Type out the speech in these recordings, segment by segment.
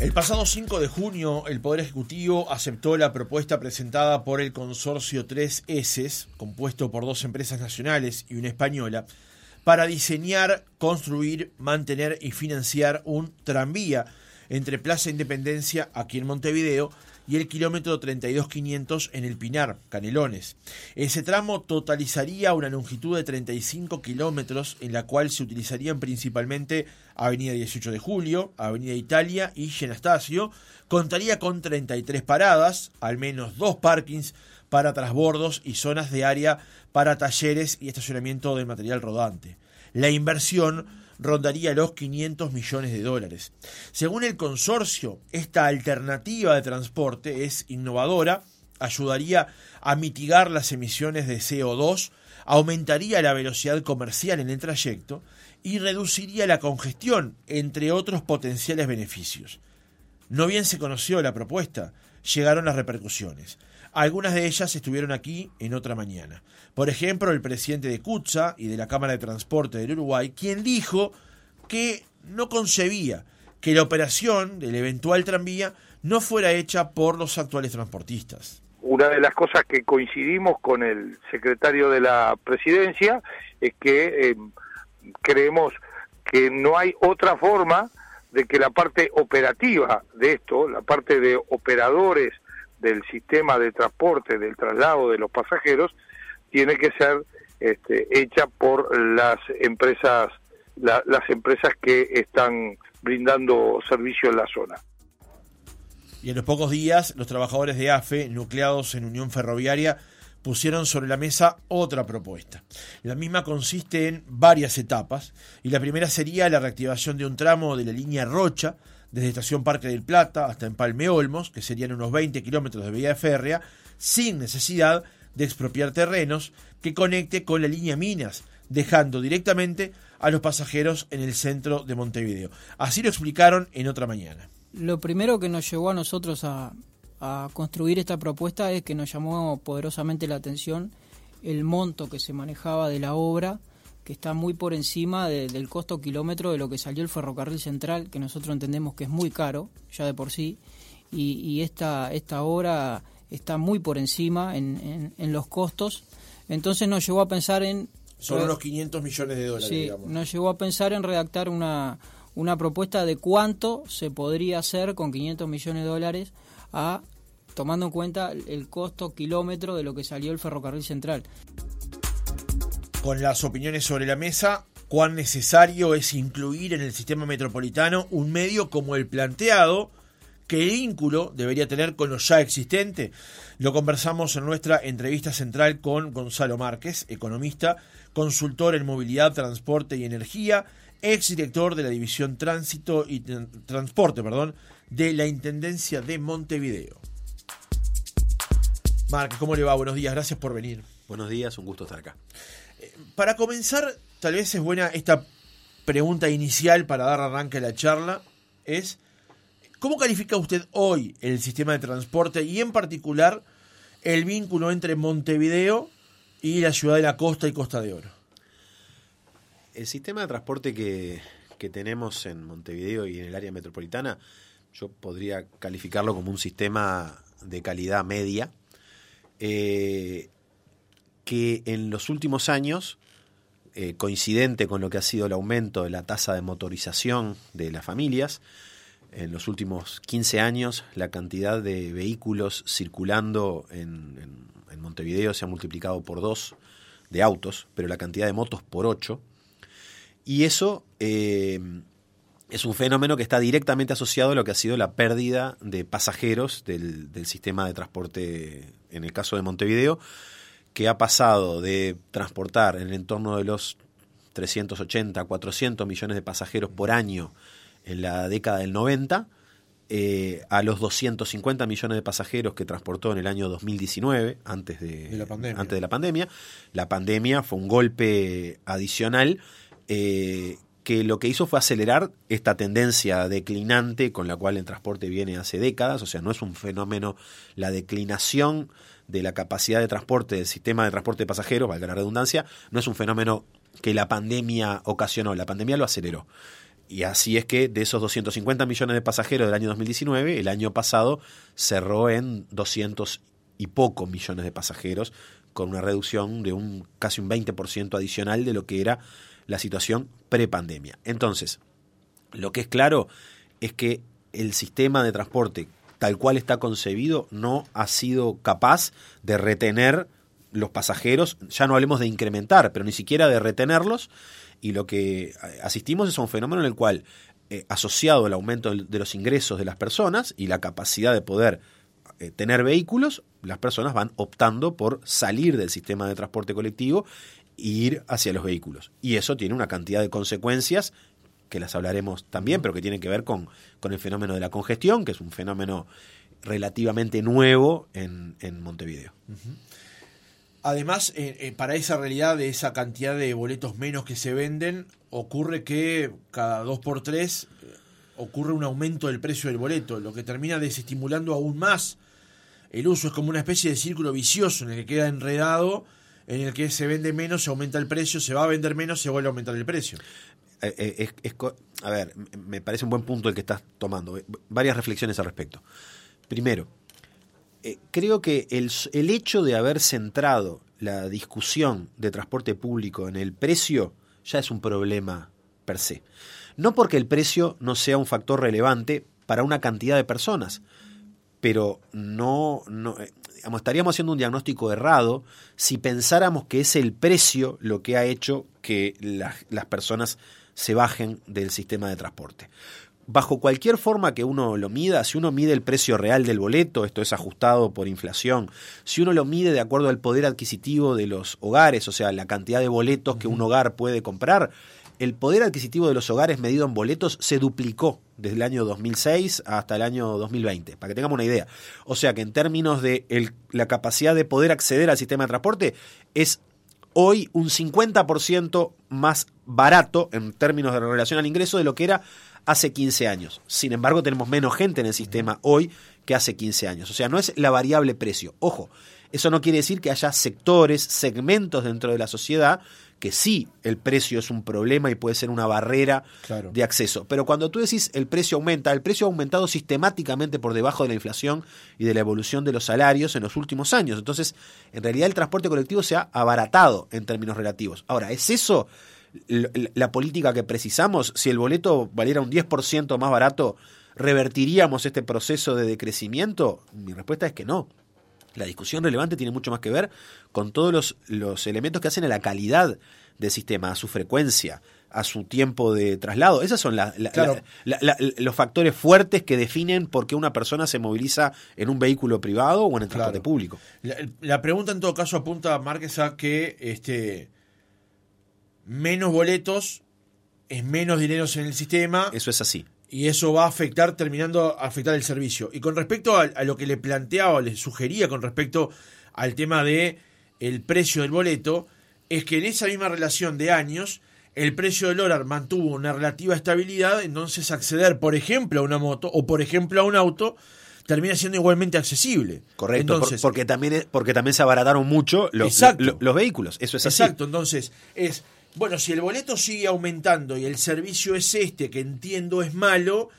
El pasado 5 de junio, el Poder Ejecutivo aceptó la propuesta presentada por el consorcio 3S, compuesto por dos empresas nacionales y una española, para diseñar, construir, mantener y financiar un tranvía entre Plaza Independencia, aquí en Montevideo, y el kilómetro 32500 en el Pinar, Canelones. Ese tramo totalizaría una longitud de 35 kilómetros en la cual se utilizarían principalmente Avenida 18 de Julio, Avenida Italia y Genastasio. Contaría con 33 paradas, al menos dos parkings para transbordos y zonas de área para talleres y estacionamiento de material rodante. La inversión rondaría los 500 millones de dólares. Según el consorcio, esta alternativa de transporte es innovadora, ayudaría a mitigar las emisiones de CO2, aumentaría la velocidad comercial en el trayecto y reduciría la congestión, entre otros potenciales beneficios. No bien se conoció la propuesta, llegaron las repercusiones. Algunas de ellas estuvieron aquí en otra mañana. Por ejemplo, el presidente de CUTSA y de la Cámara de Transporte del Uruguay, quien dijo que no concebía que la operación del eventual tranvía no fuera hecha por los actuales transportistas. Una de las cosas que coincidimos con el secretario de la presidencia es que eh, creemos que no hay otra forma de que la parte operativa de esto, la parte de operadores del sistema de transporte, del traslado de los pasajeros, tiene que ser este, hecha por las empresas, las empresas que están brindando servicio en la zona. Y en los pocos días, los trabajadores de AFE, nucleados en Unión Ferroviaria, pusieron sobre la mesa otra propuesta. La misma consiste en varias etapas, y la primera sería la reactivación de un tramo de la línea Rocha, desde Estación Parque del Plata hasta Empalme Olmos, que serían unos 20 kilómetros de vía férrea, sin necesidad de expropiar terrenos, que conecte con la línea Minas, dejando directamente a los pasajeros en el centro de Montevideo. Así lo explicaron en otra mañana. Lo primero que nos llevó a nosotros a, a construir esta propuesta es que nos llamó poderosamente la atención el monto que se manejaba de la obra que está muy por encima del costo kilómetro de lo que salió el ferrocarril central, que nosotros entendemos que es muy caro, ya de por sí, y, esta, esta obra está muy por encima en, los costos. Entonces nos llevó a pensar en... Son unos 500 millones de dólares, sí, nos llevó a pensar en redactar una, una propuesta de cuánto se podría hacer con 500 millones de dólares a tomando en cuenta el costo kilómetro de lo que salió el ferrocarril central con las opiniones sobre la mesa, cuán necesario es incluir en el sistema metropolitano un medio como el planteado, qué vínculo debería tener con lo ya existente. Lo conversamos en nuestra entrevista central con Gonzalo Márquez, economista, consultor en movilidad, transporte y energía, exdirector de la División Tránsito y Transporte, perdón, de la Intendencia de Montevideo. Márquez, ¿cómo le va? Buenos días, gracias por venir. Buenos días, un gusto estar acá para comenzar, tal vez es buena esta pregunta inicial para dar arranque a la charla, es ¿cómo califica usted hoy el sistema de transporte y en particular el vínculo entre Montevideo y la ciudad de la costa y Costa de Oro? El sistema de transporte que, tenemos en Montevideo y en el área metropolitana, yo podría calificarlo como un sistema de calidad media, eh, que en los últimos años eh, coincidente con lo que ha sido el aumento de la tasa de motorización de las familias. En los últimos 15 años, la cantidad de vehículos circulando en, Montevideo se ha multiplicado por dos de autos, pero la cantidad de motos por ocho. Y eso eh, es un fenómeno que está directamente asociado a lo que ha sido la pérdida de pasajeros del, del sistema de transporte, en el caso de Montevideo, que ha pasado de transportar en el entorno de los 380, 400 millones de pasajeros por año en la década del 90 eh, a los 250 millones de pasajeros que transportó en el año 2019, antes de, la, pandemia. Antes de la pandemia. La pandemia fue un golpe adicional eh, que lo que hizo fue acelerar esta tendencia declinante con la cual el transporte viene hace décadas, o sea, no es un fenómeno, la declinación de la capacidad de transporte del sistema de transporte de pasajeros, valga la redundancia, no es un fenómeno que la pandemia ocasionó, la pandemia lo aceleró. Y así es que de esos 250 millones de pasajeros del año 2019, el año pasado cerró en 200 y pocos millones de pasajeros, con una reducción de un casi un 20% adicional de lo que era la situación prepandemia. Entonces, lo que es claro es que el sistema de transporte tal cual está concebido no ha sido capaz de retener los pasajeros, ya no hablemos de incrementar, pero ni siquiera de retenerlos, y lo que asistimos es a un fenómeno en el cual, eh, asociado al aumento de los ingresos de las personas y la capacidad de poder eh, tener vehículos, las personas van optando por salir del sistema de transporte colectivo ir hacia los vehículos. Y eso tiene una cantidad de consecuencias que las hablaremos también, pero que tienen que ver con, con el fenómeno de la congestión, que es un fenómeno relativamente nuevo en, en Montevideo. Además, eh, eh, para esa realidad de esa cantidad de boletos menos que se venden, ocurre que cada dos por tres eh, ocurre un aumento del precio del boleto, lo que termina desestimulando aún más el uso. Es como una especie de círculo vicioso en el que queda enredado, en el que se vende menos, se aumenta el precio, se va a vender menos, se vuelve a aumentar el precio. a ver, me parece un buen punto el que estás tomando. Varias reflexiones al respecto. Primero, eh, creo que el, el, hecho de haber centrado la discusión de transporte público en el precio ya es un problema per se. No porque el precio no sea un factor relevante para una cantidad de personas, pero no, no eh, estaríamos haciendo un diagnóstico errado si pensáramos que es el precio lo que ha hecho que las personas se bajen del sistema de transporte. Bajo cualquier forma que uno lo mida, si uno mide el precio real del boleto, esto es ajustado por inflación, si uno lo mide de acuerdo al poder adquisitivo de los hogares, o sea, la cantidad de boletos que un hogar puede comprar, el poder adquisitivo de los hogares medido en boletos se duplicó desde el año 2006 hasta el año 2020, para que tengamos una idea. O sea que en términos de la capacidad de poder acceder al sistema de transporte, es hoy un 50% más barato en términos de relación al ingreso de lo que era hace 15 años. Sin embargo, tenemos menos gente en el sistema hoy que hace 15 años. O sea, no es la variable precio. Ojo, eso no quiere decir que haya sectores, segmentos dentro de la sociedad que sí el precio es un problema y puede ser una barrera de acceso. Pero cuando tú decís el precio aumenta, el precio ha aumentado sistemáticamente por debajo de la inflación y de la evolución de los salarios en los últimos años. Entonces, en realidad el transporte colectivo se ha abaratado en términos relativos. Ahora, ¿es eso la política que precisamos, si el boleto valiera un 10% más barato, ¿revertiríamos este proceso de decrecimiento? Mi respuesta es que no. La discusión relevante tiene mucho más que ver con todos los, los elementos que hacen a la calidad del sistema, a su frecuencia, a su tiempo de traslado. Esos son los factores fuertes que definen por qué una persona se moviliza en un vehículo privado o en el transporte público. La, pregunta en todo caso apunta, Márquez, a que este, menos boletos es menos dinero en el sistema. Eso es así. Y eso va a afectar, terminando a afectar el servicio. Y con respecto a, lo que le planteaba, le sugería con respecto al tema de el precio del boleto, es que en esa misma relación de años, el precio del dólar mantuvo una relativa estabilidad, entonces acceder, por ejemplo, a una moto o, por ejemplo, a un auto, termina siendo igualmente accesible. Correcto, entonces, porque, también, porque también se abarataron mucho los, los vehículos. Eso es así. Exacto, entonces es bueno, si el boleto sigue aumentando y el servicio es este, que entiendo es malo,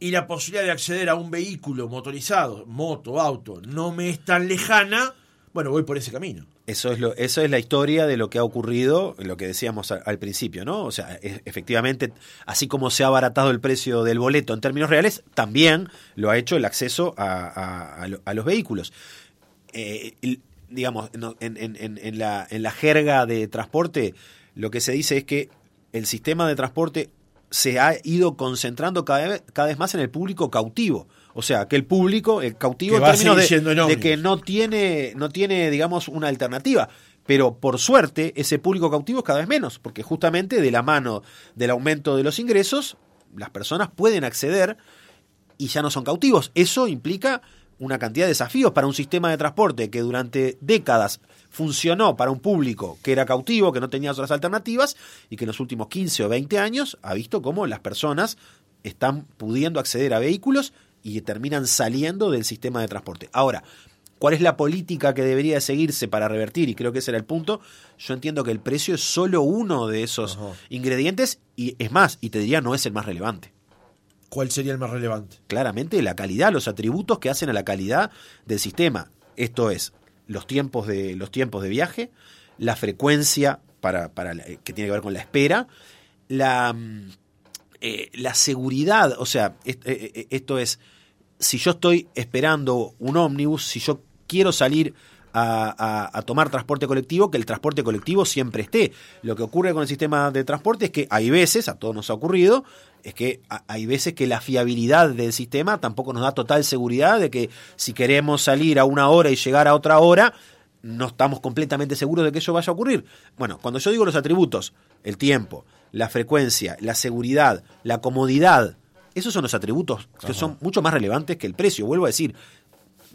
y la posibilidad de acceder a un vehículo motorizado, moto, auto, no me es tan lejana, bueno, voy por ese camino. Eso es, lo, eso es la historia de lo que ha ocurrido, lo que decíamos al, principio, ¿no? O sea, efectivamente, así como se ha abaratado el precio del boleto en términos reales, también lo ha hecho el acceso a, los vehículos. Eh, digamos, en, la, en la jerga de transporte, lo que se dice es que el sistema de transporte se ha ido concentrando cada vez, cada vez más en el público cautivo. O sea, que el público, el cautivo en términos de, que no tiene, no tiene, digamos, una alternativa. Pero por suerte, ese público cautivo es cada vez menos, porque justamente de la mano del aumento de los ingresos, las personas pueden acceder y ya no son cautivos. Eso implica una cantidad de desafíos para un sistema de transporte que durante décadas funcionó para un público que era cautivo, que no tenía otras alternativas y que en los últimos 15 o 20 años ha visto cómo las personas están pudiendo acceder a vehículos y terminan saliendo del sistema de transporte. Ahora, cuál es la política que debería seguirse para revertir, y creo que ese era el punto, yo entiendo que el precio es solo uno de esos ingredientes, y es más, y te diría, no es el más relevante. ¿Cuál sería el más relevante? Claramente la calidad, los atributos que hacen a la calidad del sistema. Esto es, los tiempos de, los tiempos de viaje, la frecuencia para, para que tiene que ver con la espera, la, mm, eh, la seguridad, o sea, eh, eh, esto es, si yo estoy esperando un ómnibus, si yo quiero salir a, tomar transporte colectivo, que el transporte colectivo siempre esté. Lo que ocurre con el sistema de transporte es que hay veces, a todos nos ha ocurrido, es que hay veces que la fiabilidad del sistema tampoco nos da total seguridad de que si queremos salir a una hora y llegar a otra hora, no estamos completamente seguros de que eso vaya a ocurrir. Bueno, cuando yo digo los atributos, el tiempo, la frecuencia, la seguridad, la comodidad, esos son los atributos que son mucho más relevantes que el precio. Vuelvo a decir,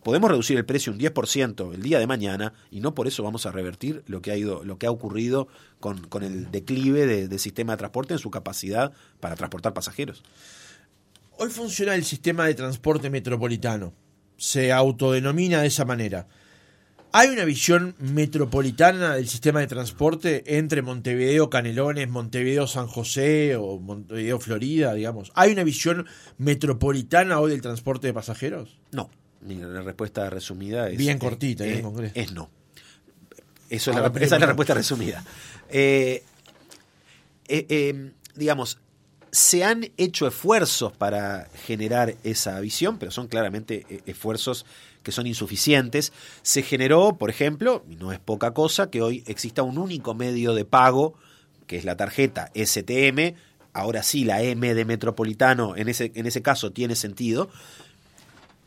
podemos reducir el precio un 10% el día de mañana y no por eso vamos a revertir lo que ha ido, lo que ha ocurrido con, con el declive del sistema de transporte en su capacidad para transportar pasajeros. Hoy funciona el sistema de transporte metropolitano. Se autodenomina de esa manera. ¿Hay una visión metropolitana del sistema de transporte entre Montevideo, Canelones, Montevideo, San José o Montevideo, Florida, digamos? ¿Hay una visión metropolitana hoy del transporte de pasajeros? No. La respuesta resumida es. Bien cortita, bien eh, Es no. Eso es la, esa es la respuesta resumida. Eh, eh, digamos, se han hecho esfuerzos para generar esa visión, pero son claramente esfuerzos que son insuficientes. Se generó, por ejemplo, y no es poca cosa, que hoy exista un único medio de pago, que es la tarjeta STM. Ahora sí, la M de Metropolitano en ese, en ese caso tiene sentido,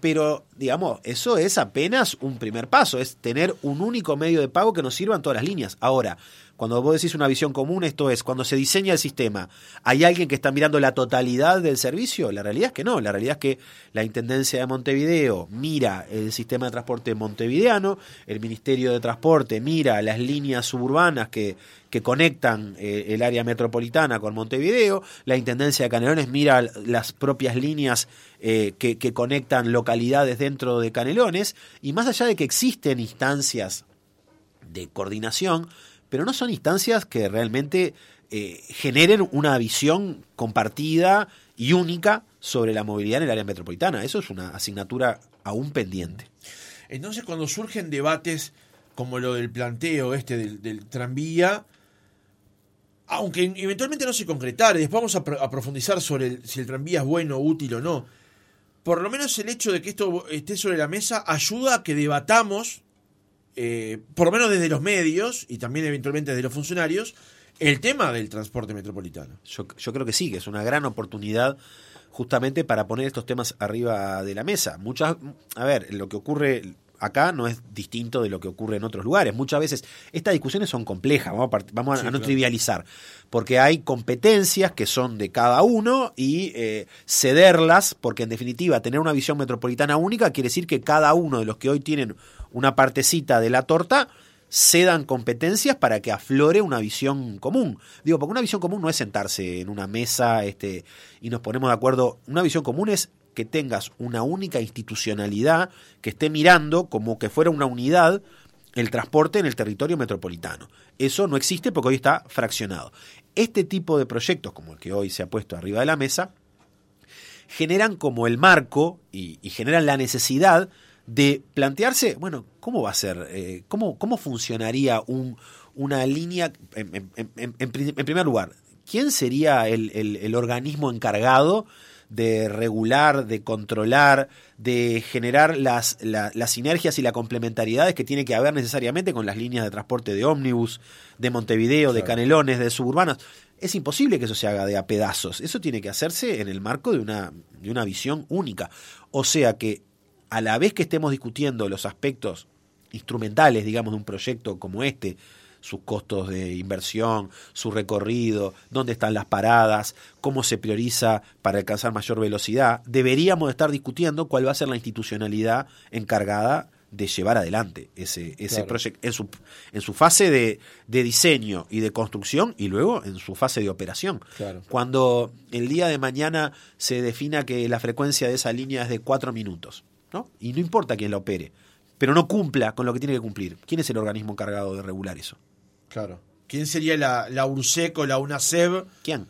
pero, digamos, eso es apenas un primer paso, es tener un único medio de pago que nos sirva en todas las líneas. Ahora, cuando vos decís una visión común, esto es, cuando se diseña el sistema, ¿hay alguien que está mirando la totalidad del servicio? La realidad es que no, la realidad es que la Intendencia de Montevideo mira el sistema de transporte montevideano, el Ministerio de Transporte mira las líneas suburbanas que, que conectan eh, el área metropolitana con Montevideo, la Intendencia de Canelones mira las propias líneas eh, que, que conectan localidades dentro de Canelones, y más allá de que existen instancias de coordinación, pero no son instancias que realmente eh, generen una visión compartida y única sobre la movilidad en el área metropolitana. Eso es una asignatura aún pendiente. Entonces, cuando surgen debates como lo del planteo este del tranvía, aunque eventualmente no se concretara, y después vamos a, profundizar sobre si el tranvía es bueno, útil o no, por lo menos el hecho de que esto esté sobre la mesa ayuda a que debatamos, eh, por lo menos desde los medios y también eventualmente desde los funcionarios, el tema del transporte metropolitano. Yo, yo creo que sí, que es una gran oportunidad justamente para poner estos temas arriba de la mesa. Muchas, a ver, lo que ocurre acá no es distinto de lo que ocurre en otros lugares. Muchas veces estas discusiones son complejas, vamos a, no trivializar, porque hay competencias que son de cada uno y eh, cederlas, porque en definitiva tener una visión metropolitana única quiere decir que cada uno de los que hoy tienen una partecita de la torta cedan competencias para que aflore una visión común. Digo, porque una visión común no es sentarse en una mesa este, y nos ponemos de acuerdo. Una visión común es que tengas una única institucionalidad que esté mirando como que fuera una unidad el transporte en el territorio metropolitano. Eso no existe porque hoy está fraccionado. Este tipo de proyectos, como el que hoy se ha puesto arriba de la mesa, generan como el marco y, generan la necesidad de plantearse, bueno, ¿cómo va a ser? Eh, cómo, ¿Cómo funcionaría un, una línea? En, primer lugar, ¿quién sería el, el organismo encargado de regular, de controlar, de generar las, las sinergias y las complementariedades que tiene que haber necesariamente con las líneas de transporte de ómnibus, de Montevideo, de Canelones, de suburbanos. Es imposible que eso se haga de a pedazos. Eso tiene que hacerse en el marco de una, de una visión única. O sea que a la vez que estemos discutiendo los aspectos instrumentales, digamos, de un proyecto como este, sus costos de inversión, su recorrido, dónde están las paradas, cómo se prioriza para alcanzar mayor velocidad, deberíamos estar discutiendo cuál va a ser la institucionalidad encargada de llevar adelante ese, ese proyecto en su, en su fase de, de, diseño y de construcción y luego en su fase de operación. Cuando el día de mañana se defina que la frecuencia de esa línea es de cuatro minutos, ¿no? y no importa quién la opere, pero no cumpla con lo que tiene que cumplir. ¿Quién es el organismo encargado de regular eso? Claro. ¿Quién sería la, la URSEC o la UNASEB? ¿Quién?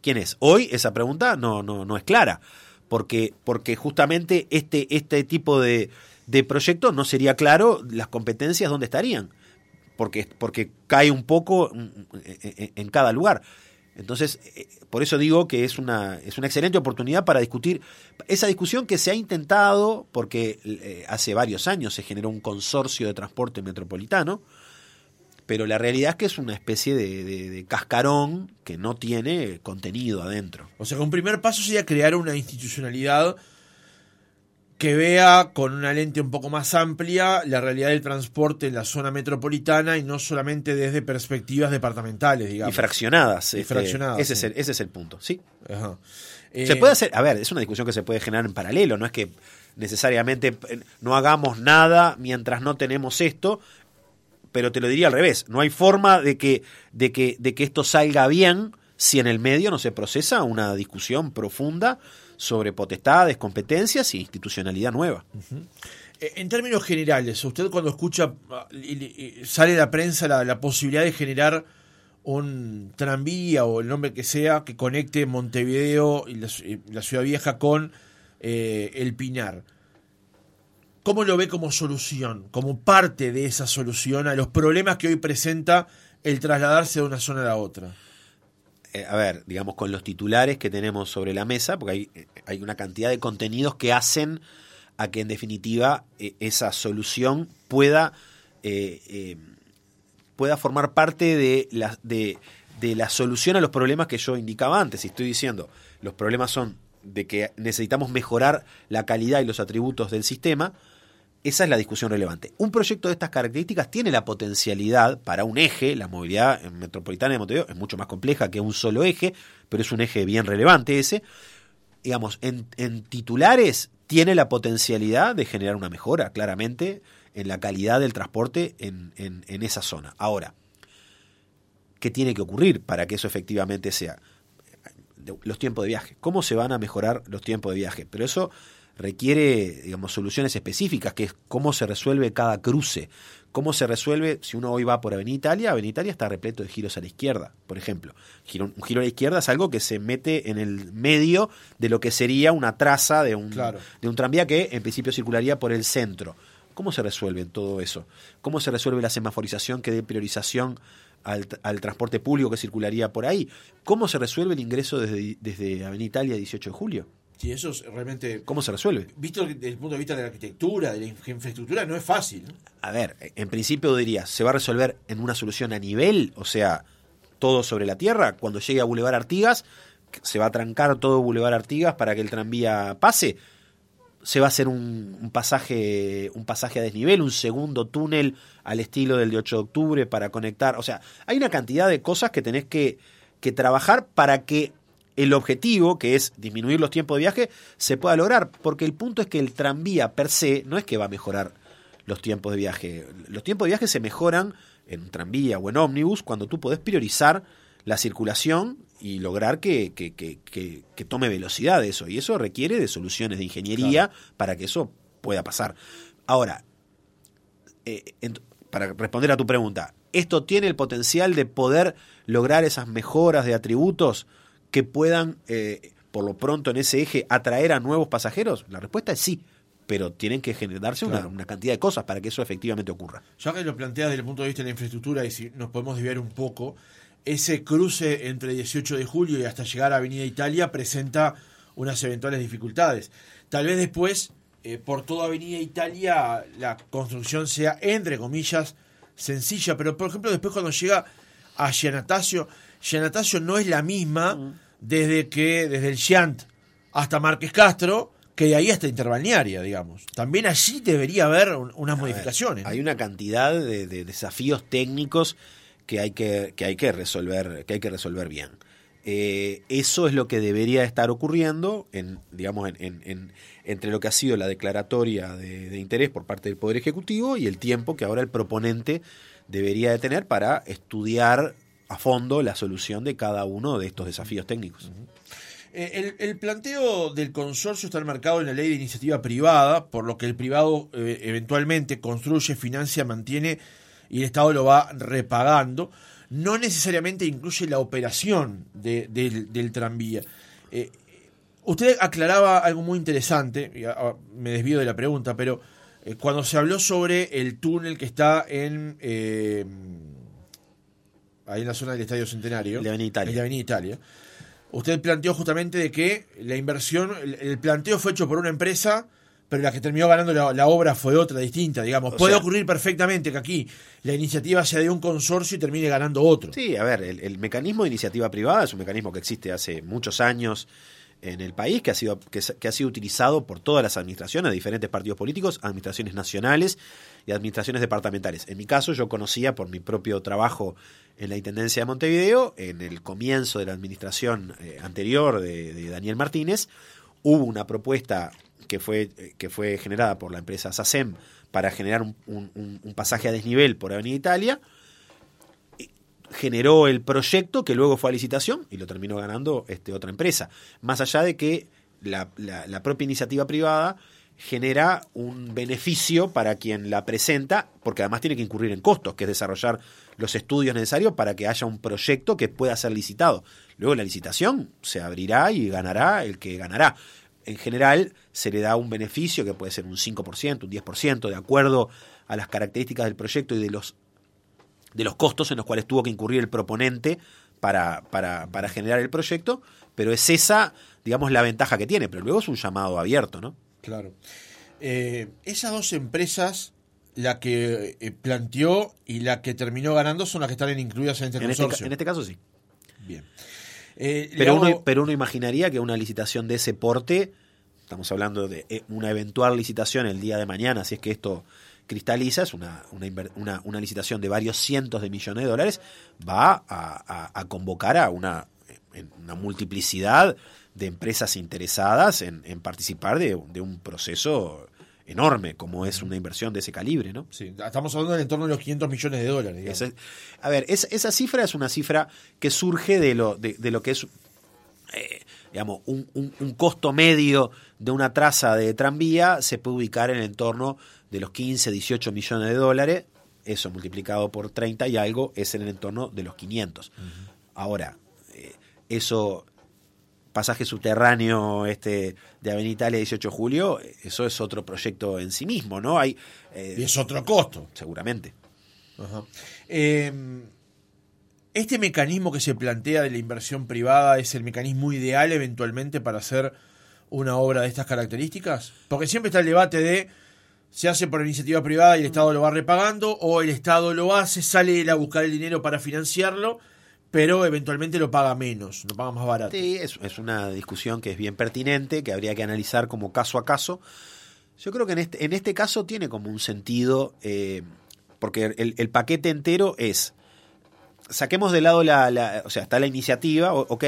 ¿Quién es? Hoy esa pregunta no, no, no es clara, porque, porque justamente este, este tipo de, de proyectos no sería claro las competencias dónde estarían, porque, porque cae un poco en cada lugar. Entonces, eh, por eso digo que es una, es una excelente oportunidad para discutir esa discusión que se ha intentado, porque eh, hace varios años se generó un consorcio de transporte metropolitano, pero la realidad es que es una especie de, cascarón que no tiene contenido adentro. O sea que un primer paso sería crear una institucionalidad que vea con una lente un poco más amplia la realidad del transporte en la zona metropolitana y no solamente desde perspectivas departamentales, digamos. Y fraccionadas. Y este, fraccionadas. Ese, es el, ese es el punto, sí. se puede hacer, a ver, es una discusión que se puede generar en paralelo, no es que necesariamente eh, no hagamos nada mientras no tenemos esto, pero te lo diría al revés, no hay forma de que, de que, de que esto salga bien si en el medio no se procesa una discusión profunda sobre potestades, competencias e institucionalidad nueva. Eh, en términos generales, usted cuando escucha, ah, sale a la prensa la, posibilidad de generar un tranvía o el nombre que sea que conecte Montevideo y la, Ciudad Vieja con eh, el Pinar. ¿Cómo lo ve como solución, como parte de esa solución a los problemas que hoy presenta el trasladarse de una zona a otra? Eh, a ver, digamos, con los titulares que tenemos sobre la mesa, porque hay, hay una cantidad de contenidos que hacen a que en definitiva e, esa solución pueda, eh, pueda formar parte de la, de la solución a los problemas que yo indicaba antes. Y estoy diciendo, los problemas son de que necesitamos mejorar la calidad y los atributos del sistema, esa es la discusión relevante. Un proyecto de estas características tiene la potencialidad para un eje, la movilidad metropolitana de Montevideo es mucho más compleja que un solo eje, pero es un eje bien relevante ese. Digamos, en, titulares tiene la potencialidad de generar una mejora, claramente, en la calidad del transporte en, en esa zona. Ahora, ¿qué tiene que ocurrir para que eso efectivamente sea? Los tiempos de viaje. ¿Cómo se van a mejorar los tiempos de viaje? Pero eso requiere, digamos, soluciones específicas, que es cómo se resuelve cada cruce, cómo se resuelve, si uno hoy va por Avenida Italia, Avenida Italia está repleto de giros a la izquierda, por ejemplo. un giro a la izquierda es algo que se mete en el medio de lo que sería una traza de un, de un tranvía que en principio circularía por el centro. ¿Cómo se resuelve todo eso? ¿Cómo se resuelve la semaforización que dé priorización al, transporte público que circularía por ahí? ¿Cómo se resuelve el ingreso desde, desde Avenida Italia 18 de julio? Sí, eso es realmente... ¿Cómo se resuelve? Visto desde el punto de vista de la arquitectura, de la infraestructura, no es fácil. A ver, en principio diría, ¿se va a resolver en una solución a nivel? O sea, todo sobre la tierra. Cuando llegue a Boulevard Artigas, ¿se va a trancar todo Boulevard Artigas para que el tranvía pase? ¿Se va a hacer un, pasaje, un pasaje a desnivel, un segundo túnel al estilo del de 8 de octubre para conectar? O sea, hay una cantidad de cosas que tenés que, que trabajar para que el objetivo, que es disminuir los tiempos de viaje, se pueda lograr, porque el punto es que el tranvía per se no es que va a mejorar los tiempos de viaje. Los tiempos de viaje se mejoran en tranvía o en ómnibus cuando tú podés priorizar la circulación y lograr que, que, que, tome velocidad eso. Y eso requiere de soluciones de ingeniería para que eso pueda pasar. Ahora, eh, para responder a tu pregunta, ¿esto tiene el potencial de poder lograr esas mejoras de atributos? Que puedan, eh, por lo pronto en ese eje, atraer a nuevos pasajeros? La respuesta es sí, pero tienen que generarse una, cantidad de cosas para que eso efectivamente ocurra. Ya que lo planteas desde el punto de vista de la infraestructura y si nos podemos desviar un poco, ese cruce entre 18 de julio y hasta llegar a Avenida Italia presenta unas eventuales dificultades. Tal vez después, eh, por toda Avenida Italia, la construcción sea, entre comillas, sencilla, pero por ejemplo después cuando llega a Giannatasio, Giannatasio no es la misma mm. desde que desde el Giant hasta Márquez Castro, que de ahí hasta Interbalnearia, digamos. También allí debería haber unas modificaciones. hay una cantidad de, desafíos técnicos que hay que, que hay que resolver, que hay que resolver bien. Eh, eso es lo que debería estar ocurriendo en, digamos, en, entre lo que ha sido la declaratoria de, de, interés por parte del Poder Ejecutivo y el tiempo que ahora el proponente debería de tener para estudiar a fondo la solución de cada uno de estos desafíos técnicos. Eh, el, planteo del consorcio está enmarcado en la ley de iniciativa privada, por lo que el privado eh, eventualmente construye, financia, mantiene y el Estado lo va repagando. No necesariamente incluye la operación del, tranvía. Eh, usted aclaraba algo muy interesante, me desvío de la pregunta, pero cuando se habló sobre el túnel que está en ahí en la zona del Estadio Centenario, de Avenida Italia. Avenida Italia usted planteó justamente de que la inversión, el, planteo fue hecho por una empresa, pero la que terminó ganando la, obra fue otra, distinta, digamos. Puede ocurrir perfectamente que aquí la iniciativa sea de un consorcio y termine ganando otro. Sí, a ver, el, mecanismo de iniciativa privada es un mecanismo que existe hace muchos años en el país, que ha sido, que, que ha sido utilizado por todas las administraciones, de diferentes partidos políticos, administraciones nacionales y administraciones departamentales. En mi caso, yo conocía por mi propio trabajo en la Intendencia de Montevideo, en el comienzo de la administración eh, anterior de, Daniel Martínez, hubo una propuesta que fue, eh, que fue generada por la empresa SACEM para generar un, pasaje a desnivel por Avenida Italia, generó el proyecto que luego fue a licitación y lo terminó ganando este, otra empresa. Más allá de que la, la propia iniciativa privada genera un beneficio para quien la presenta, porque además tiene que incurrir en costos, que es desarrollar los estudios necesarios para que haya un proyecto que pueda ser licitado. Luego la licitación se abrirá y ganará el que ganará. En general se le da un beneficio que puede ser un 5%, un 10%, de acuerdo a las características del proyecto y de los, de los costos en los cuales tuvo que incurrir el proponente para, para, para generar el proyecto, pero es esa, digamos, la ventaja que tiene, pero luego es un llamado abierto, ¿no? Claro. Eh, esas dos empresas, la que eh, planteó y la que terminó ganando, son las que están incluidas en este en este en este caso sí. Bien. Eh, pero, uno, pero uno imaginaría que una licitación de ese porte, estamos hablando de una eventual licitación el día de mañana, si es que esto cristaliza, es una, una, una, licitación de varios cientos de millones de dólares, va a, convocar a una, una multiplicidad de empresas interesadas en, participar de, un proceso enorme como es una inversión de ese calibre, ¿no? Sí, estamos hablando en torno de los 500 millones de dólares. a ver, esa cifra es una cifra que surge de lo, de, lo que es, eh, digamos, un, un, costo medio de una traza de tranvía se puede ubicar en el entorno de los 15, 18 millones de dólares, eso multiplicado por 30 y algo es en el entorno de los 500. Ahora, eh, eso pasaje subterráneo este de Avenida Italia 18 de julio, eso es otro proyecto en sí mismo, ¿no? Hay, eh, y es otro costo. Seguramente. Em, este mecanismo que se plantea de la inversión privada es el mecanismo ideal eventualmente para hacer una obra de estas características? Porque siempre está el debate de se hace por iniciativa privada y el Estado lo va repagando, o el Estado lo hace, sale a buscar el dinero para financiarlo pero eventualmente lo paga menos, lo paga más barato. Sí, es, una discusión que es bien pertinente, que habría que analizar como caso a caso. Yo creo que en este, en este caso tiene como un sentido, eh, porque el, paquete entero es, saquemos de lado la, o sea, está la iniciativa, ok,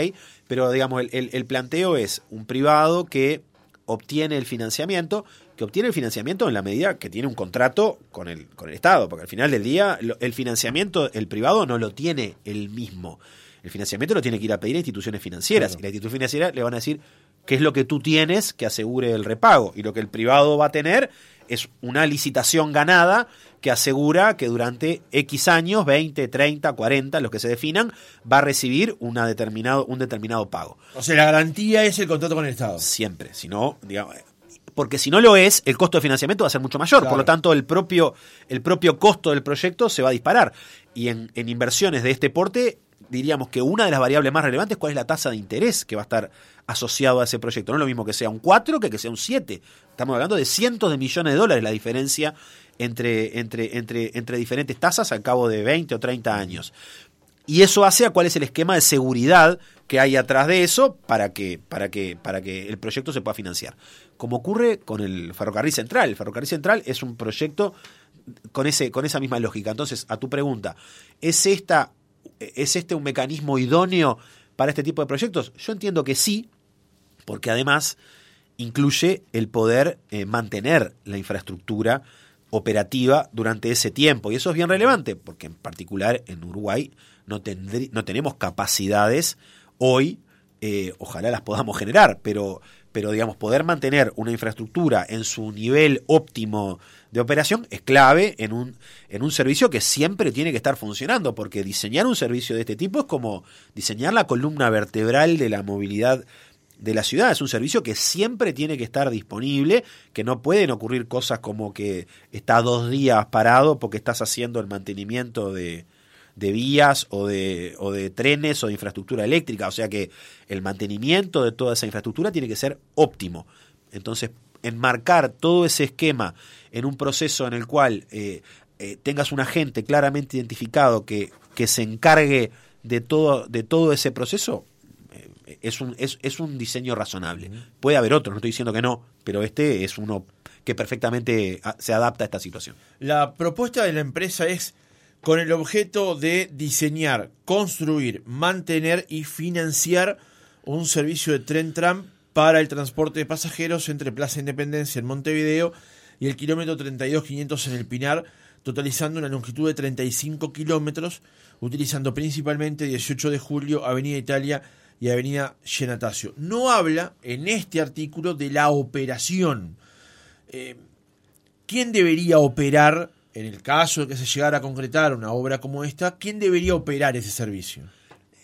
pero digamos, el, el planteo es un privado que obtiene el financiamiento, que obtiene el financiamiento en la medida que tiene un contrato con el, con el Estado, porque al final del día el financiamiento, el privado no lo tiene él mismo. El financiamiento lo tiene que ir a pedir a instituciones financieras. Y la institución financiera le van a decir qué es lo que tú tienes que asegure el repago. Y lo que el privado va a tener es una licitación ganada que asegura que durante X años, 20, 30, 40, los que se definan, va a recibir una determinado, un determinado pago. O sea, la garantía es el contrato con el Estado. Siempre, si no, digamos, porque si no lo es, el costo de financiamiento va a ser mucho mayor. Por lo tanto, el propio, el propio costo del proyecto se va a disparar. Y en, en inversiones de este porte, diríamos que una de las variables más relevantes es cuál es la tasa de interés que va a estar asociado a ese proyecto. No es lo mismo que sea un 4 que que sea un 7. Estamos hablando de cientos de millones de dólares la diferencia entre, entre, entre, entre diferentes tasas al cabo de 20 o 30 años. Y eso hace a cuál es el esquema de seguridad que hay atrás de eso para que, para que, para que el proyecto se pueda financiar. Como ocurre con el ferrocarril central. El ferrocarril central es un proyecto con, ese, con esa misma lógica. Entonces, a tu pregunta, ¿es, esta, ¿es este un mecanismo idóneo para este tipo de proyectos? Yo entiendo que sí, porque además incluye el poder eh, mantener la infraestructura operativa durante ese tiempo. Y eso es bien relevante, porque en particular en Uruguay no, no tenemos capacidades hoy eh, ojalá las podamos generar, pero, pero digamos, poder mantener una infraestructura en su nivel óptimo de operación es clave en un, en un servicio que siempre tiene que estar funcionando, porque diseñar un servicio de este tipo es como diseñar la columna vertebral de la movilidad de la ciudad. Es un servicio que siempre tiene que estar disponible, que no pueden ocurrir cosas como que está dos días parado porque estás haciendo el mantenimiento de, de vías o de, o de trenes o de infraestructura eléctrica. O sea que el mantenimiento de toda esa infraestructura tiene que ser óptimo. Entonces, enmarcar todo ese esquema en un proceso en el cual eh, eh, tengas un agente claramente identificado que, que se encargue de todo, de todo ese proceso, eh, es, un, es, es un diseño razonable. Puede haber otros, no estoy diciendo que no, pero este es uno que perfectamente se adapta a esta situación. La propuesta de la empresa es con el objeto de diseñar, construir, mantener y financiar un servicio de tren tram para el transporte de pasajeros entre Plaza Independencia en Montevideo y el kilómetro 32500 en el Pinar, totalizando una longitud de 35 kilómetros, utilizando principalmente 18 de julio, Avenida Italia y Avenida Genatacio. No habla en este artículo de la operación. Eh, ¿Quién debería operar, en el caso de que se llegara a concretar una obra como esta, quién debería operar ese servicio?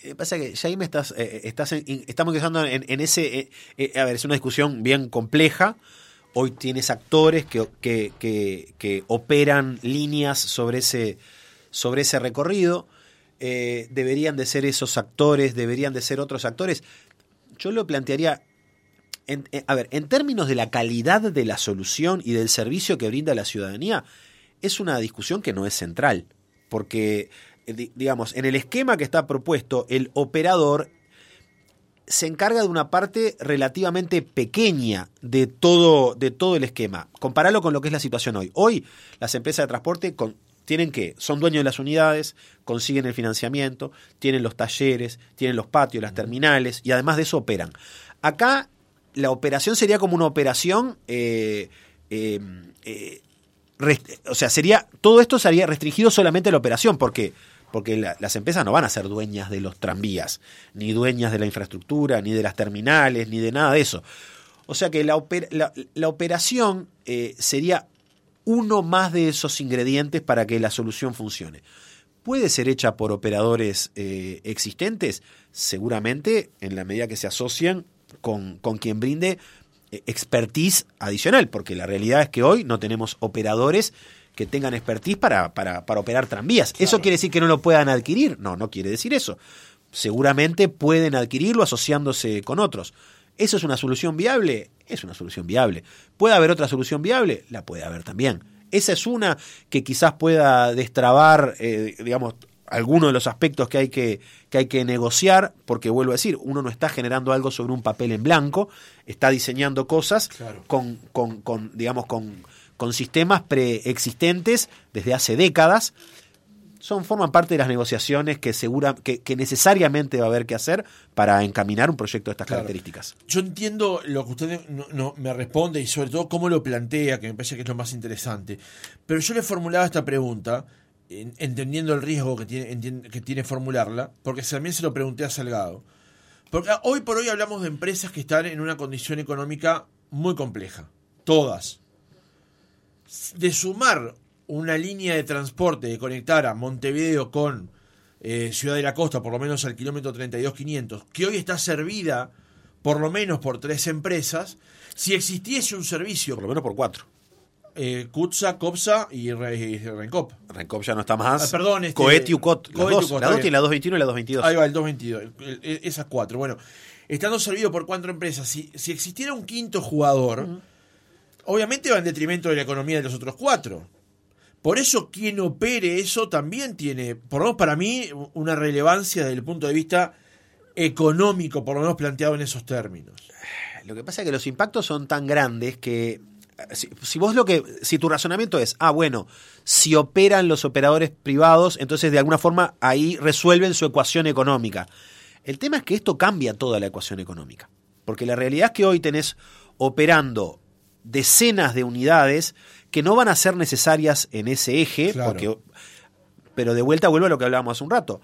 Eh, pasa que ya estás, eh, estás estamos quedando en, en ese, a ver, es una discusión bien compleja, Hoy tienes actores que, que, que, operan líneas sobre ese, sobre ese recorrido. Eh, deberían de ser esos actores, deberían de ser otros actores. Yo lo plantearía, en, eh, a ver, en términos de la calidad de la solución y del servicio que brinda la ciudadanía, es una discusión que no es central, porque, eh, digamos, en el esquema que está propuesto, el operador se encarga de una parte relativamente pequeña de todo, de todo el esquema. Compararlo con lo que es la situación hoy. Hoy las empresas de transporte tienen que, son dueños de las unidades, consiguen el financiamiento, tienen los talleres, tienen los patios, las terminales y además de eso operan. Acá la operación sería como una operación, eh, eh, eh, o sea, sería, todo esto sería restringido solamente a la operación, porque porque las empresas no van a ser dueñas de los tranvías, ni dueñas de la infraestructura, ni de las terminales, ni de nada de eso. O sea que la, operación eh, sería uno más de esos ingredientes para que la solución funcione. ¿Puede ser hecha por operadores eh, existentes? Seguramente en la medida que se asocian con, con quien brinde expertise adicional, porque la realidad es que hoy no tenemos operadores que tengan expertise para, para, para operar tranvías. ¿Eso quiere decir que no lo puedan adquirir? No, no quiere decir eso. Seguramente pueden adquirirlo asociándose con otros. ¿Eso es una solución viable? Es una solución viable. ¿Puede haber otra solución viable? La puede haber también. Esa es una que quizás pueda destrabar, eh, digamos, algunos de los aspectos que hay que, que hay que negociar, porque vuelvo a decir, uno no está generando algo sobre un papel en blanco, está diseñando cosas con, con, con, digamos, con, con sistemas preexistentes desde hace décadas. Son, forman parte de las negociaciones que, segura, que, necesariamente va a haber que hacer para encaminar un proyecto de estas características. Yo entiendo lo que usted no, me responde y sobre todo cómo lo plantea, que me parece que es lo más interesante. Pero yo le formulaba esta pregunta, entendiendo el riesgo que tiene, que tiene formularla, porque también se lo pregunté a Salgado. Porque hoy por hoy hablamos de empresas que están en una condición económica muy compleja. Todas de sumar una línea de transporte que conectara Montevideo con eh, Ciudad de la Costa, por lo menos al kilómetro 32.500, que hoy está servida por lo menos por tres empresas, si existiese un servicio... Por lo menos por cuatro. Eh, Cutsa, Copsa y, Rencop. Rencop ya no está más. Ah, perdón, este, Coet y Ucot. Las dos, la 2 y la 221 y la 222. Ahí va, el 222. esas cuatro. Bueno, estando servido por cuatro empresas, si, si existiera un quinto jugador obviamente va en detrimento de la economía de los otros cuatro. Por eso quien opere eso también tiene, por lo menos para mí, una relevancia desde el punto de vista económico, por lo menos planteado en esos términos. Lo que pasa es que los impactos son tan grandes que si, vos lo que si tu razonamiento es, ah, bueno, si operan los operadores privados, entonces de alguna forma ahí resuelven su ecuación económica. El tema es que esto cambia toda la ecuación económica, porque la realidad es que hoy tenés operando decenas de unidades que no van a ser necesarias en ese eje, porque, pero de vuelta vuelvo a lo que hablábamos hace un rato.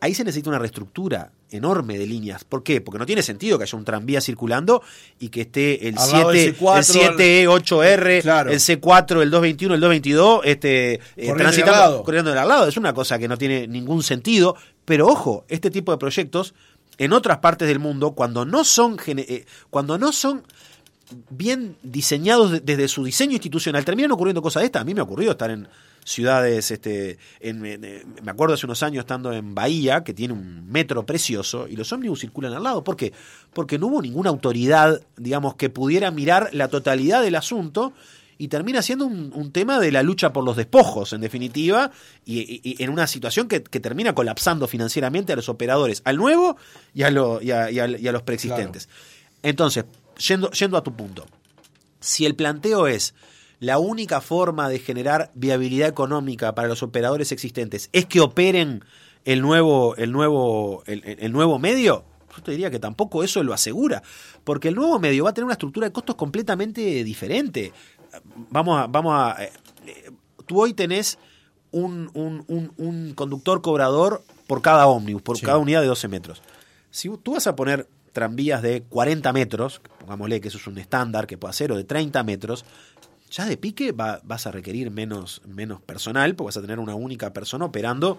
Ahí se necesita una reestructura enorme de líneas. ¿Por qué? Porque no tiene sentido que haya un tranvía circulando y que esté el 7, el 7E, 8R, el C4, el 221, el 222, este, eh, transitando, corriendo del lado. Es una cosa que no tiene ningún sentido. Pero ojo, este tipo de proyectos en otras partes del mundo, cuando no son, eh, cuando no son bien diseñados desde su diseño institucional, terminan ocurriendo cosas de estas. A mí me ha ocurrido estar en ciudades, este, en, eh, me acuerdo hace unos años estando en Bahía, que tiene un metro precioso, y los ómnibus circulan al lado. ¿Por qué? Porque no hubo ninguna autoridad, digamos, que pudiera mirar la totalidad del asunto y termina siendo un, tema de la lucha por los despojos, en definitiva, y, en una situación que, termina colapsando financieramente a los operadores, al nuevo y a, los preexistentes. Entonces, yendo, yendo a tu punto, si el planteo es la única forma de generar viabilidad económica para los operadores existentes es que operen el nuevo, el nuevo, el, nuevo medio, yo te diría que tampoco eso lo asegura, porque el nuevo medio va a tener una estructura de costos completamente diferente. Vamos a, vamos a, eh, tú hoy tenés un, un, conductor cobrador por cada ómnibus, por cada unidad de 12 metros. Si tú vas a poner tranvías de 40 metros, pongámosle que eso es un estándar que puede hacer, o de 30 metros, ya de pique vas a requerir menos, menos personal, porque vas a tener una única persona operando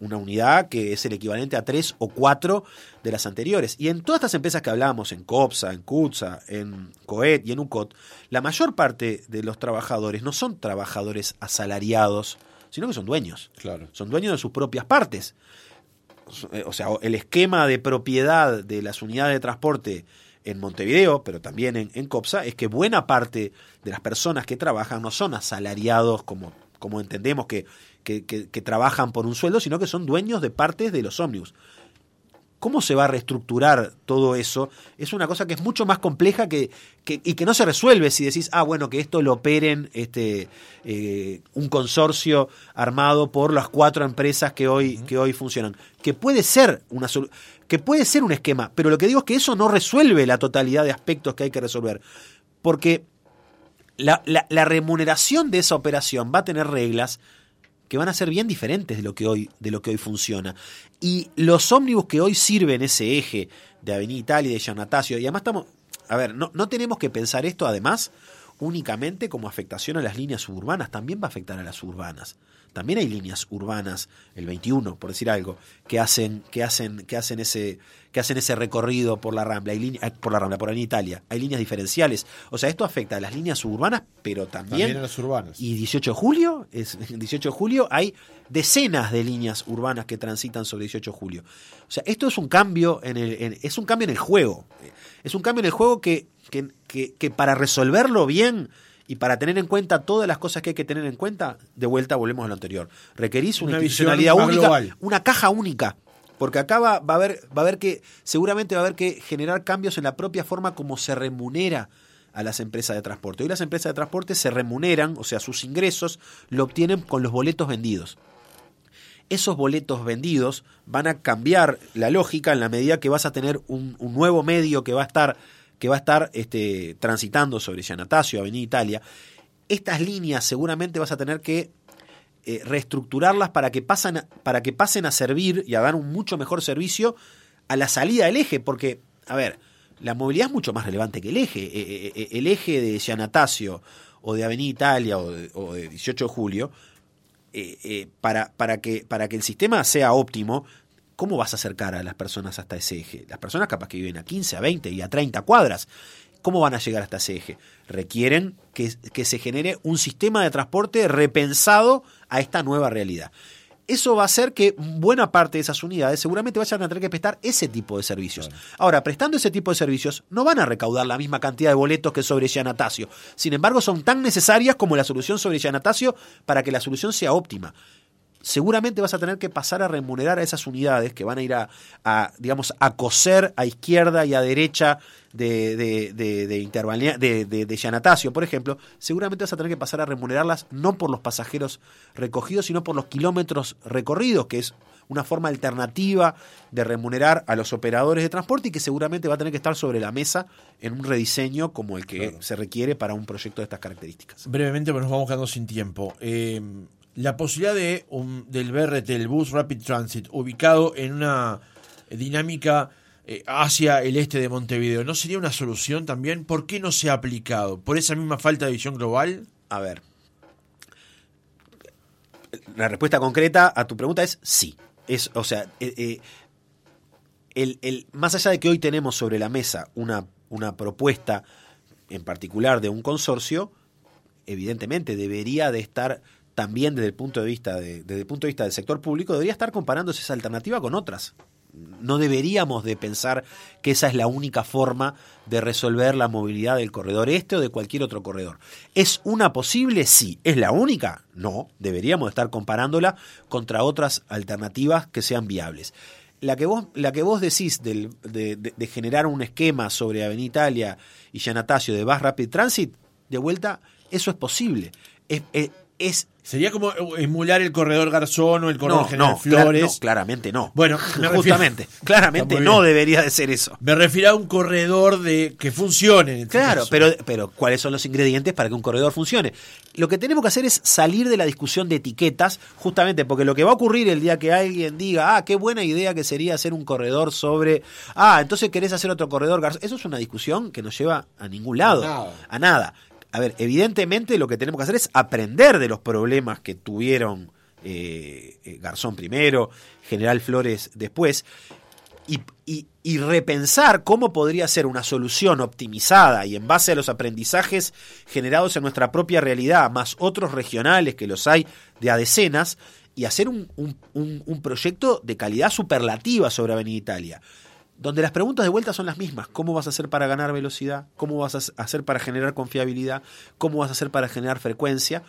una unidad que es el equivalente a tres o cuatro de las anteriores. Y en todas estas empresas que hablábamos, en COPSA, en CUTSA, en COET y en UCOT, la mayor parte de los trabajadores no son trabajadores asalariados, sino que son dueños. Claro. Son dueños de sus propias partes. O sea, el esquema de propiedad de las unidades de transporte en Montevideo, pero también en, COPSA, es que buena parte de las personas que trabajan no son asalariados como, como entendemos que, que, que trabajan por un sueldo, sino que son dueños de partes de los ómnibus. ¿Cómo se va a reestructurar todo eso? Es una cosa que es mucho más compleja que, y que no se resuelve si decís, ah, bueno, que esto lo operen este, eh, un consorcio armado por las cuatro empresas que hoy, que hoy funcionan. Que puede ser una que puede ser un esquema, pero lo que digo es que eso no resuelve la totalidad de aspectos que hay que resolver. Porque la, remuneración de esa operación va a tener reglas que van a ser bien diferentes de lo que hoy, de lo que hoy funciona. Y los ómnibus que hoy sirven ese eje de Avenida Italia y de Giannatasio, y además estamos, a ver, no, no tenemos que pensar esto además únicamente como afectación a las líneas suburbanas, también va a afectar a las urbanas. También hay líneas urbanas, el 21, por decir algo, que hacen, que hacen, que hacen ese, que hacen ese recorrido por la Rambla, hay eh, por la Rambla, por en Italia. Hay líneas diferenciales. O sea, esto afecta a las líneas urbanas, pero también, también a las urbanas. Y 18 de julio, es 18 de julio hay decenas de líneas urbanas que transitan sobre 18 de julio. O sea, esto es un cambio en el, es un cambio en el juego. Es un cambio en el juego que, que, que, que para resolverlo bien y para tener en cuenta todas las cosas que hay que tener en cuenta, de vuelta volvemos a lo anterior. Requerís una, una única, una caja única. Porque acá va, a haber, va a haber que, seguramente va a haber que generar cambios en la propia forma como se remunera a las empresas de transporte. Hoy las empresas de transporte se remuneran, o sea, sus ingresos lo obtienen con los boletos vendidos. Esos boletos vendidos van a cambiar la lógica en la medida que vas a tener un, un nuevo medio que va a estar que va a estar este, transitando sobre Giannatasio, Avenida Italia, estas líneas seguramente vas a tener que eh, reestructurarlas para que, pasen, para que pasen a servir y a dar un mucho mejor servicio a la salida del eje, porque, a ver, la movilidad es mucho más relevante que el eje. Eh, eh, el eje de Giannatasio o de Avenida Italia o de, 18 de julio, para, para, que, para que el sistema sea óptimo, ¿cómo vas a acercar a las personas hasta ese eje? Las personas capaz que viven a 15, a 20 y a 30 cuadras. ¿Cómo van a llegar hasta ese eje? Requieren que, que se genere un sistema de transporte repensado a esta nueva realidad eso va a hacer que buena parte de esas unidades seguramente vayan a tener que prestar ese tipo de servicios. Ahora, prestando ese tipo de servicios, no van a recaudar la misma cantidad de boletos que sobre Giannatasio. Sin embargo, son tan necesarias como la solución sobre Giannatasio para que la solución sea óptima seguramente vas a tener que pasar a remunerar a esas unidades que van a ir a, digamos, a coser a izquierda y a derecha de, de, de, de, de, por ejemplo, seguramente vas a tener que pasar a remunerarlas no por los pasajeros recogidos, sino por los kilómetros recorridos, que es una forma alternativa de remunerar a los operadores de transporte y que seguramente va a tener que estar sobre la mesa en un rediseño como el que se requiere para un proyecto de estas características. Brevemente, pues nos vamos quedando sin tiempo. Eh, la posibilidad de del BRT, el Bus Rapid Transit, ubicado en una dinámica eh, hacia el este de Montevideo, ¿no sería una solución también? ¿Por qué no se ha aplicado? ¿Por esa misma falta de visión global? A ver. La respuesta concreta a tu pregunta es sí. Es, o sea, eh, eh, el, el, más allá de que hoy tenemos sobre la mesa una, una propuesta en particular de un consorcio, evidentemente debería de estar también desde el punto de vista de, desde el punto de vista del sector público debería estar comparándose esa alternativa con otras no deberíamos de pensar que esa es la única forma de resolver la movilidad del corredor este o de cualquier otro corredor. ¿Es una posible? Sí. ¿Es la única? No. Deberíamos estar comparándola contra otras alternativas que sean viables. La que vos, la que vos decís de, de, generar un esquema sobre Avenida Italia y Yanatacio de Bus Rapid Transit, de vuelta, eso es posible. es Sería como emular el corredor Garzón o el corredor General Flores. no, claramente no. Bueno, justamente, claramente no debería de ser eso. Me refiero a un corredor de que funcione. Este claro, pero, pero ¿cuáles son los ingredientes para que un corredor funcione? Lo que tenemos que hacer es salir de la discusión de etiquetas, justamente porque lo que va a ocurrir el día que alguien diga, ah, qué buena idea que sería hacer un corredor sobre, ah, entonces querés hacer otro corredor Garzón. Eso es una discusión que no lleva a ningún lado, A nada a ver, evidentemente lo que tenemos que hacer es aprender de los problemas que tuvieron eh, eh, Garzón primero, General Flores después, y, repensar cómo podría ser una solución optimizada y en base a los aprendizajes generados en nuestra propia realidad, más otros regionales que los hay de a decenas, y hacer un, un proyecto de calidad superlativa sobre Avenida Italia donde las preguntas de vuelta son las mismas. ¿Cómo vas a hacer para ganar velocidad? ¿Cómo vas a hacer para generar confiabilidad? ¿Cómo vas a hacer para generar frecuencia?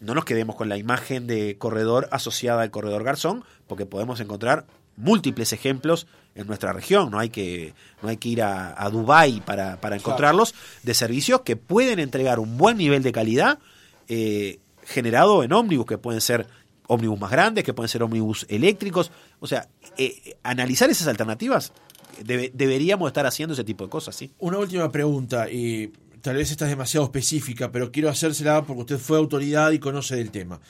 No nos quedemos con la imagen de corredor asociada al corredor Garzón, porque podemos encontrar múltiples ejemplos en nuestra región. No hay que, no hay que ir a, a Dubái para, para encontrarlos, de servicios que pueden entregar un buen nivel de calidad eh, generado en ómnibus, que pueden ser ómnibus más grandes, que pueden ser ómnibus eléctricos. O sea, eh, analizar esas alternativas deberíamos estar haciendo ese tipo de cosas, ¿sí? Una última pregunta, y tal vez esta es demasiado específica, pero quiero hacérsela porque usted fue autoridad y conoce del tema,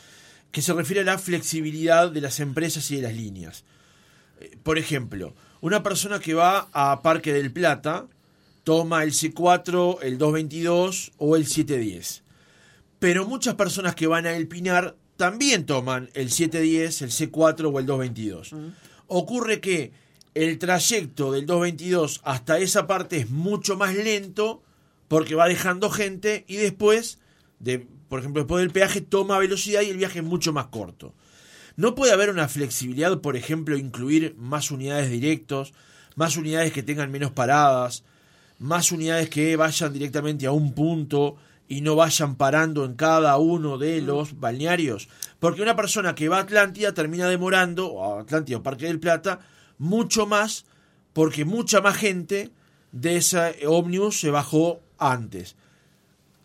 que se refiere a la flexibilidad de las empresas y de las líneas. Eh, por ejemplo, una persona que va a Parque del Plata toma el C4, el 222 o el 710. Pero muchas personas que van a El Pinar también toman el 710, el C4 o el 222. Ocurre que el trayecto del 222 hasta esa parte es mucho más lento porque va dejando gente y después, de, por ejemplo, después del peaje toma velocidad y el viaje es mucho más corto. ¿No puede haber una flexibilidad, por ejemplo, incluir más unidades directos, más unidades que tengan menos paradas, más unidades que vayan directamente a un punto y no vayan parando en cada uno de los balnearios? Porque una persona que va a Atlántida termina demorando, o a Atlántida o Parque del Plata, mucho más porque mucha más gente de ese ómnibus se bajó antes.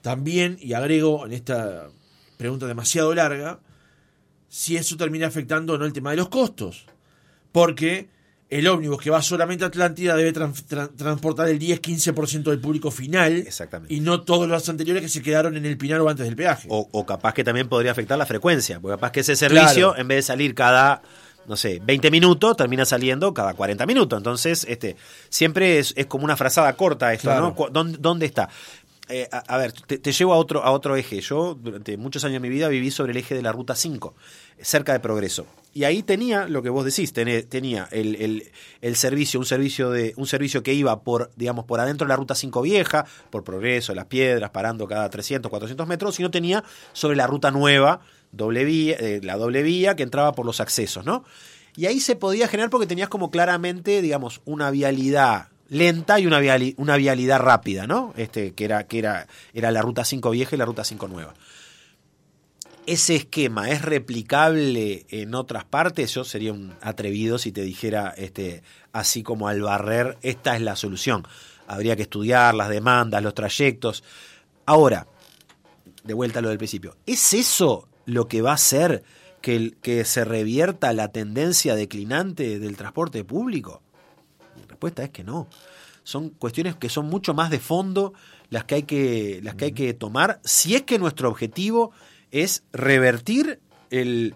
También, y agrego en esta pregunta demasiado larga, si eso termina afectando o no el tema de los costos. Porque el ómnibus que va solamente a Atlántida debe transportar el 10-15% del público final Exactamente. y no todos los anteriores que se quedaron en el Pinar o antes del peaje. O, capaz que también podría afectar la frecuencia, porque capaz que ese servicio, en vez de salir cada no sé, 20 minutos, termina saliendo cada 40 minutos. Entonces, este, siempre es, como una frazada corta esto, ¿no? ¿Dónde, está? Eh, a, ver, te, llevo a otro, a otro eje. Yo durante muchos años de mi vida viví sobre el eje de la Ruta 5, cerca de Progreso. Y ahí tenía lo que vos decís, tenía el, el, servicio, un servicio de, un servicio que iba por, digamos, por adentro de la ruta 5 vieja, por progreso, las piedras, parando cada 300, 400 metros, sino tenía sobre la ruta nueva, doble vía, eh, la doble vía que entraba por los accesos, ¿no? Y ahí se podía generar porque tenías como claramente, digamos, una vialidad lenta y una, una vialidad rápida, ¿no? Este, que era, que era, era la ruta 5 vieja y la ruta 5 nueva. ¿Ese esquema es replicable en otras partes? Yo sería un atrevido si te dijera, este, así como al barrer, esta es la solución. Habría que estudiar las demandas, los trayectos. Ahora, de vuelta a lo del principio, ¿es eso lo que va a hacer que, que se revierta la tendencia declinante del transporte público? La respuesta es que no. Son cuestiones que son mucho más de fondo las que hay que, las que, hay que tomar si es que nuestro objetivo es revertir el,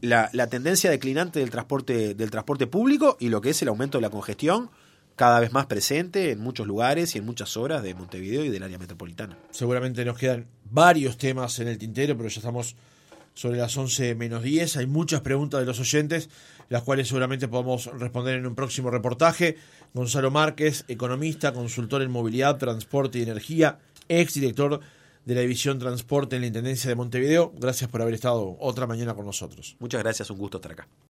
la, la, tendencia declinante del transporte, del transporte público y lo que es el aumento de la congestión cada vez más presente en muchos lugares y en muchas horas de Montevideo y del área metropolitana. Seguramente nos quedan varios temas en el tintero, pero ya estamos sobre las 11 menos 10. Hay muchas preguntas de los oyentes, las cuales seguramente podamos responder en un próximo reportaje. Gonzalo Márquez, economista, consultor en movilidad, transporte y energía, ex director de la División Transporte en la Intendencia de Montevideo. Gracias por haber estado otra mañana con nosotros. Muchas gracias, un gusto estar acá.